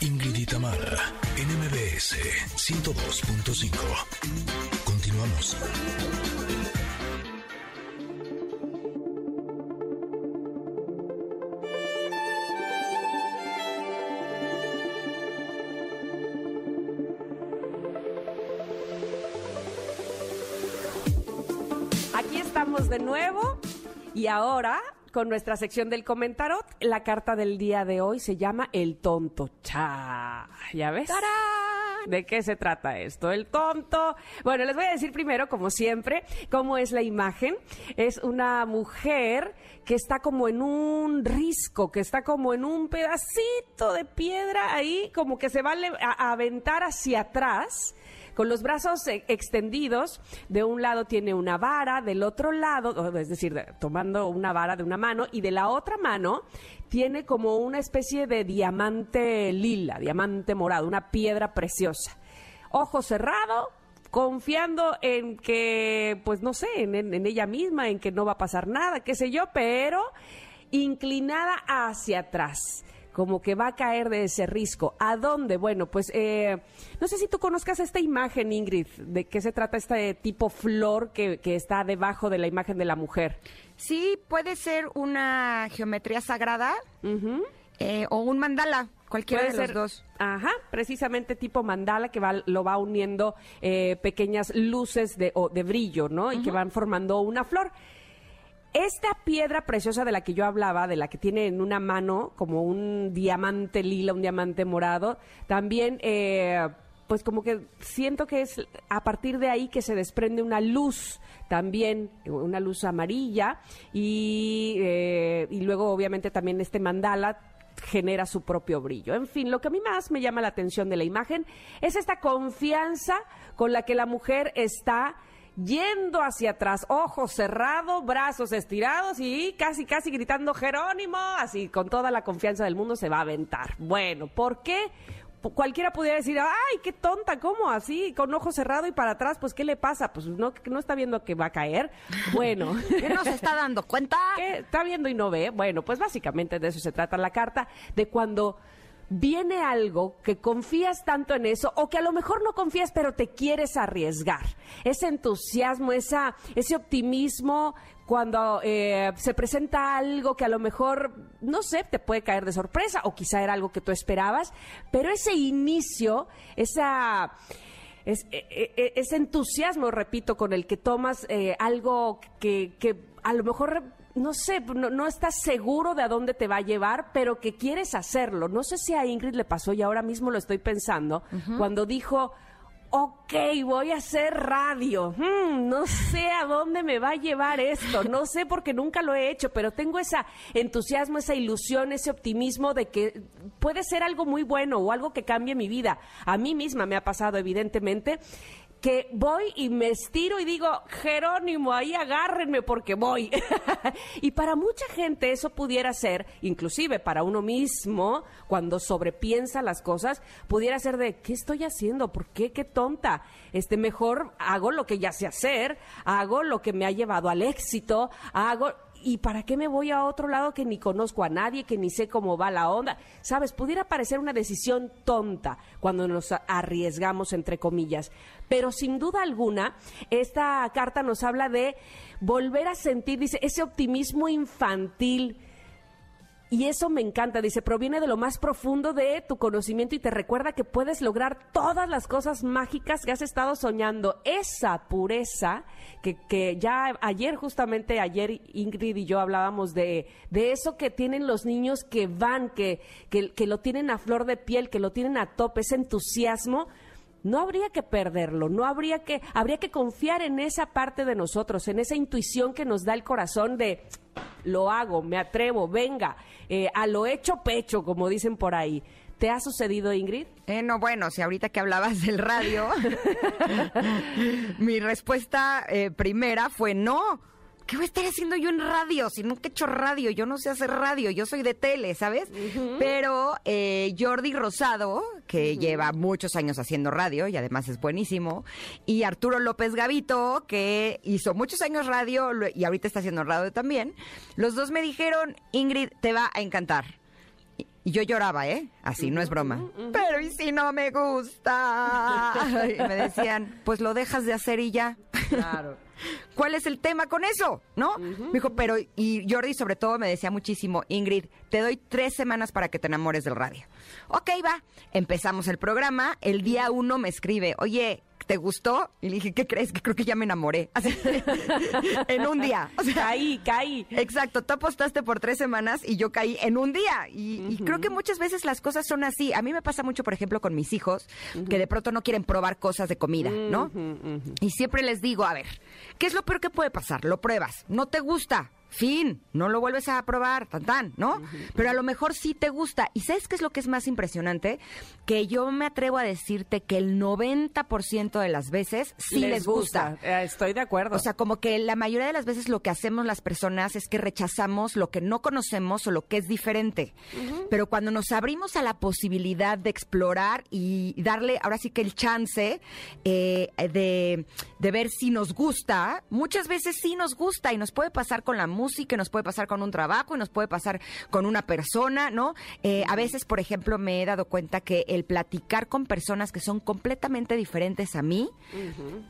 Ingrid y Tamara, NMBS 102.5. Continuamos. Aquí estamos de nuevo y ahora con nuestra sección del comentarot. La carta del día de hoy se llama El tonto. Cha, ¿ya ves? ¿De qué se trata esto? El tonto. Bueno, les voy a decir primero, como siempre, cómo es la imagen. Es una mujer que está como en un risco, que está como en un pedacito de piedra ahí, como que se va a- a aventar hacia atrás con los brazos eh, extendidos. De un lado tiene una vara, del otro lado, es decir, de- tomando una vara de una mano, y de la otra mano tiene como una especie de diamante lila, diamante morado, una piedra preciosa. Ojo cerrado, confiando en que, pues no sé, en ella misma, en que no va a pasar nada, qué sé yo, pero inclinada hacia atrás como que va a caer de ese risco. ¿A dónde? Bueno, pues eh, no sé si tú conozcas esta imagen, Ingrid, de qué se trata este tipo flor que, que está debajo de la imagen de la mujer. Sí, puede ser una geometría sagrada eh, o un mandala, cualquiera Puede de ser, los dos. Ajá, precisamente tipo mandala que va, lo va uniendo eh, pequeñas luces de, o de brillo, ¿no? Y que van formando una flor. Esta piedra preciosa de la que yo hablaba, de la que tiene en una mano como un diamante lila, un diamante morado, también, eh, pues como que siento que es a partir de ahí que se desprende una luz también, una luz amarilla, y, eh, y luego obviamente también este mandala genera su propio brillo. En fin, lo que a mí más me llama la atención de la imagen es esta confianza con la que la mujer está yendo hacia atrás, ojos cerrados, brazos estirados y casi, casi gritando Jerónimo, así con toda la confianza del mundo se va a aventar. Bueno, ¿por qué? Cualquiera pudiera decir, ay, qué tonta, ¿cómo así? Con ojos cerrados y para atrás, pues, ¿qué le pasa? Pues no, no está viendo que va a caer. Bueno. ¿Qué no se está dando cuenta? ¿Qué? ¿Está viendo y no ve? Bueno, pues básicamente de eso se trata la carta, de cuando viene algo que confías tanto en eso o que a lo mejor no confías pero te quieres arriesgar. Ese entusiasmo, esa, ese optimismo cuando eh, se presenta algo que a lo mejor, no sé, te puede caer de sorpresa o quizá era algo que tú esperabas, pero ese inicio, esa... Es, e- e- ese entusiasmo, repito, con el que tomas eh, algo que, que a lo mejor, no sé, no, no estás seguro de a dónde te va a llevar, pero que quieres hacerlo. No sé si a Ingrid le pasó y ahora mismo lo estoy pensando, cuando dijo, ok, voy a hacer radio. Hmm, no sé a dónde me va a llevar esto. No sé porque nunca lo he hecho, pero tengo ese entusiasmo, esa ilusión, ese optimismo de que puede ser algo muy bueno o algo que cambie mi vida. A mí misma me ha pasado, evidentemente que voy y me estiro y digo, Jerónimo, ahí agárrenme porque voy. y para mucha gente eso pudiera ser, inclusive para uno mismo, cuando sobrepiensa las cosas, pudiera ser de, ¿qué estoy haciendo? ¿Por qué? ¿Qué tonta? Este, mejor hago lo que ya sé hacer, hago lo que me ha llevado al éxito, hago... ¿Y para qué me voy a otro lado que ni conozco a nadie, que ni sé cómo va la onda? Sabes, pudiera parecer una decisión tonta cuando nos arriesgamos, entre comillas. Pero sin duda alguna, esta carta nos habla de volver a sentir, dice, ese optimismo infantil. Y eso me encanta, dice, proviene de lo más profundo de tu conocimiento y te recuerda que puedes lograr todas las cosas mágicas que has estado soñando. Esa pureza que, que ya ayer, justamente ayer Ingrid y yo hablábamos de, de eso que tienen los niños que van, que, que, que lo tienen a flor de piel, que lo tienen a tope, ese entusiasmo no habría que perderlo, no habría que, habría que confiar en esa parte de nosotros, en esa intuición que nos da el corazón de lo hago, me atrevo, venga, eh, a lo hecho pecho, como dicen por ahí. ¿Te ha sucedido, Ingrid? Eh, no, bueno, si ahorita que hablabas del radio, mi respuesta eh, primera fue no. ¿Qué voy a estar haciendo yo en radio? Si nunca he hecho radio, yo no sé hacer radio, yo soy de tele, ¿sabes? Pero eh, Jordi Rosado, que lleva muchos años haciendo radio y además es buenísimo, y Arturo López Gavito, que hizo muchos años radio y ahorita está haciendo radio también, los dos me dijeron, Ingrid, te va a encantar. Y yo lloraba, ¿eh? Así, no es broma. Pero ¿y si no me gusta? Y me decían, pues lo dejas de hacer y ya. Claro. ¿Cuál es el tema con eso? ¿No? Me dijo, pero, y Jordi sobre todo me decía muchísimo, Ingrid, te doy tres semanas para que te enamores del radio. Ok, va. Empezamos el programa. El día uno me escribe, oye, ¿te gustó? Y le dije, ¿qué crees? Que creo que ya me enamoré. Así, en un día. O sea, Caí, caí. Exacto, tú apostaste por tres semanas y yo caí en un día. Y, y creo que muchas veces las cosas son así. A mí me pasa mucho, por ejemplo, con mis hijos, que de pronto no quieren probar cosas de comida, ¿no? Y siempre les digo, a ver, ¿qué es lo peor que puede pasar? Lo pruebas, no te gusta. Fin, no lo vuelves a probar, tan tan, ¿no? Pero a lo mejor sí te gusta. ¿Y sabes qué es lo que es más impresionante? Que yo me atrevo a decirte que el 90% de las veces sí les, gusta. Eh, Estoy de acuerdo. O sea, como que la mayoría de las veces lo que hacemos las personas es que rechazamos lo que no conocemos o lo que es diferente. Pero cuando nos abrimos a la posibilidad de explorar y darle ahora sí que el chance eh, de, de ver si nos gusta, muchas veces sí nos gusta y nos puede pasar con la música, y nos puede pasar con un trabajo y nos puede pasar con una persona, ¿no? Eh, a veces, por ejemplo, me he dado cuenta que el platicar con personas que son completamente diferentes a mí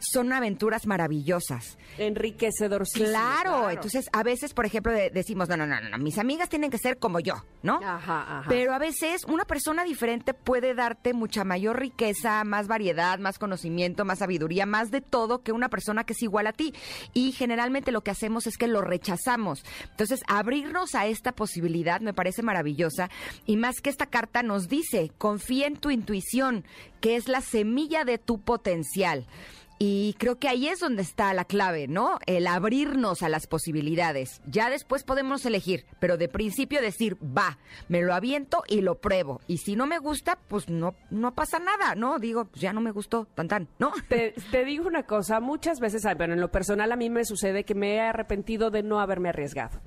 son aventuras maravillosas. Enriquecedor. Claro, entonces a veces, por ejemplo, de- decimos, no, no, no, no, mis amigas tienen que ser como yo, ¿no? Ajá, ajá. Pero a veces una persona diferente puede darte mucha mayor riqueza, más variedad, más conocimiento, más sabiduría, más de todo que una persona que es igual a ti. Y generalmente lo que hacemos es que lo rechazamos. Entonces, abrirnos a esta posibilidad me parece maravillosa. Y más que esta carta nos dice, confía en tu intuición, que es la semilla de tu potencial. Y creo que ahí es donde está la clave, ¿no? El abrirnos a las posibilidades. Ya después podemos elegir, pero de principio decir, va, me lo aviento y lo pruebo. Y si no me gusta, pues no, no pasa nada, ¿no? Digo, pues ya no me gustó, tan tan, ¿no? Te, te digo una cosa, muchas veces, bueno, en lo personal a mí me sucede que me he arrepentido de no haberme arriesgado,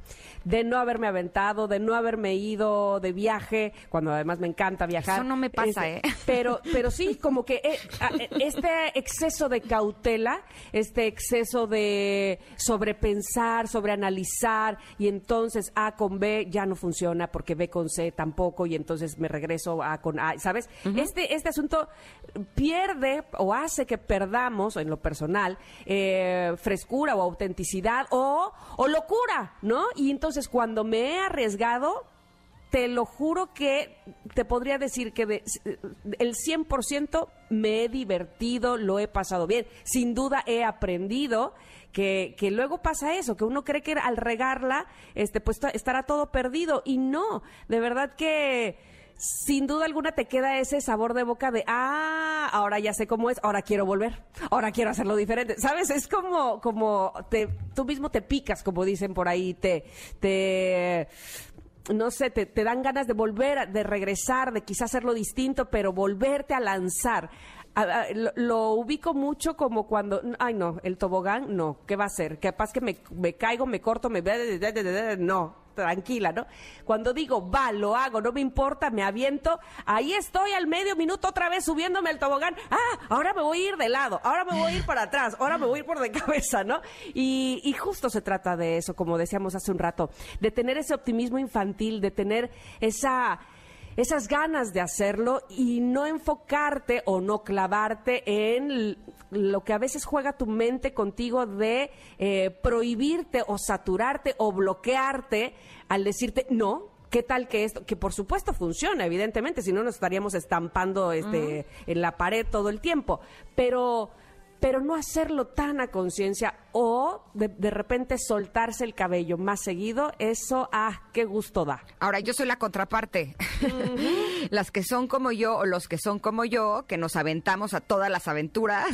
de no haberme aventado, de no haberme ido de viaje, cuando además me encanta viajar. Eso no me pasa, Este, ¿eh? Pero, pero sí, como que eh, eh, este exceso de cautela, este exceso de sobrepensar, sobreanalizar, y entonces A con B ya no funciona porque B con C tampoco, y entonces me regreso a con A, ¿sabes? este, este asunto pierde o hace que perdamos, en lo personal, eh, frescura o autenticidad o, o locura, ¿no? Y entonces cuando me he arriesgado, te lo juro que te podría decir que de- el 100% me he divertido, lo he pasado bien. Sin duda he aprendido que, que luego pasa eso, que uno cree que al regarla, este, pues ta- estará todo perdido. Y no, de verdad que sin duda alguna te queda ese sabor de boca de, ah, ahora ya sé cómo es, ahora quiero volver, ahora quiero hacerlo diferente. ¿Sabes? Es como, como te, tú mismo te picas, como dicen por ahí, te, te, no sé, te, te dan ganas de volver, de regresar, de quizás hacerlo distinto, pero volverte a lanzar. A- lo ubico mucho como cuando, ay no, el tobogán, no, ¿qué va a ser? Capaz que me, me caigo, me corto, me... No, tranquila, ¿no? Cuando digo, va, lo hago, no me importa, me aviento, ahí estoy al medio minuto otra vez subiéndome al tobogán, ah, ahora me voy a ir de lado, ahora me voy a ir para atrás, ahora me voy a ir por de cabeza, ¿no? Y, justo se trata de eso, como decíamos hace un rato, de tener ese optimismo infantil, de tener esa esas ganas de hacerlo y no enfocarte o no clavarte en lo que a veces juega tu mente contigo de eh, prohibirte o saturarte o bloquearte al decirte no. ¿Qué tal que esto? Que por supuesto funciona, evidentemente, si no nos estaríamos estampando este, en la pared todo el tiempo. Pero, pero no hacerlo tan a conciencia o de, de repente soltarse el cabello más seguido, eso, ah, qué gusto da. Ahora, yo soy la contraparte. Las que son como yo o los que son como yo, que nos aventamos a todas las aventuras,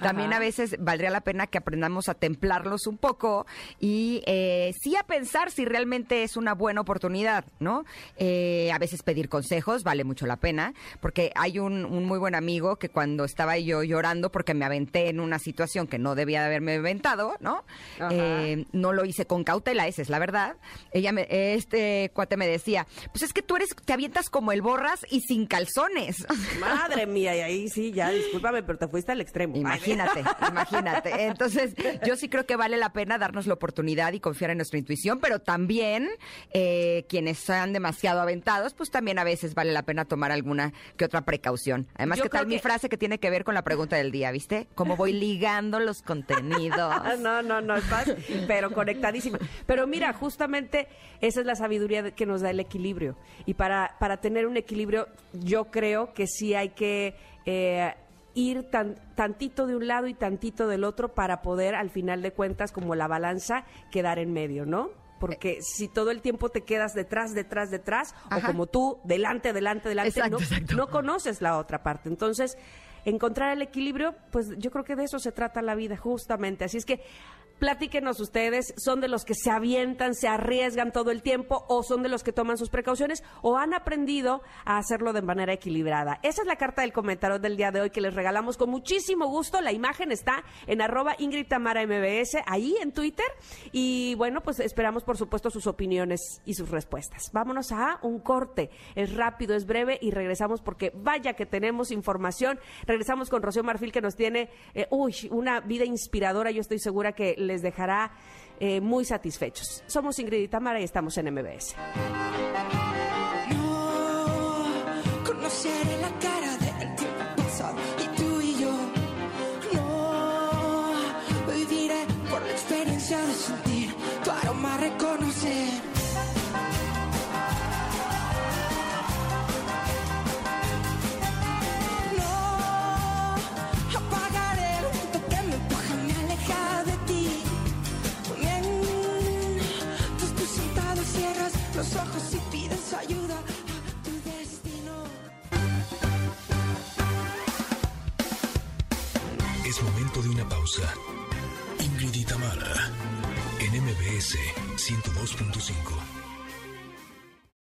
también a veces valdría la pena que aprendamos a templarlos un poco y eh, sí a pensar si realmente es una buena oportunidad, ¿no? Eh, a veces pedir consejos vale mucho la pena, porque hay un, un muy buen amigo que cuando estaba yo llorando porque me aventé en una situación que no debía de haberme aventado, pasado, ¿no? Eh, no lo hice con cautela, esa es la verdad. Ella me, este cuate me decía, pues es que tú eres, te avientas como el borras y sin calzones. Madre mía, y ahí sí, ya, discúlpame, pero te fuiste al extremo. Imagínate, imagínate. Entonces, yo sí creo que vale la pena darnos la oportunidad y confiar en nuestra intuición, pero también eh, quienes sean demasiado aventados, pues también a veces vale la pena tomar alguna que otra precaución. Además, Yo ¿qué tal mi frase que tiene que ver con la pregunta del día, viste? Cómo voy ligando los contenidos. Ah, No, no, no, estás, pero conectadísima. Pero mira, justamente esa es la sabiduría que nos da el equilibrio. Y para, para tener un equilibrio, yo creo que sí hay que eh, ir tan, tantito de un lado y tantito del otro para poder, al final de cuentas, como la balanza, quedar en medio, ¿no? Porque si todo el tiempo te quedas detrás, detrás, detrás, Ajá. o como tú, delante, delante, delante, Exacto, no, exacto. no conoces la otra parte. Entonces, encontrar el equilibrio, pues yo creo que de eso se trata la vida, justamente. Así es que platíquenos ustedes, ¿son de los que se avientan, se arriesgan todo el tiempo o son de los que toman sus precauciones o han aprendido a hacerlo de manera equilibrada? Esa es la carta del comentario del día de hoy que les regalamos con muchísimo gusto. La imagen está en arroba Ingrid Tamara MBS, ahí en Twitter. Y bueno, pues esperamos por supuesto sus opiniones y sus respuestas. Vámonos a un corte. Es rápido, es breve y regresamos porque vaya que tenemos información. Regresamos con Rocío Marfil que nos tiene, eh, una vida inspiradora. Yo estoy segura que les dejará eh, muy satisfechos. Somos Ingrid y Tamara y estamos en MBS. No Ingrid y Tamara, en MBS 102.5.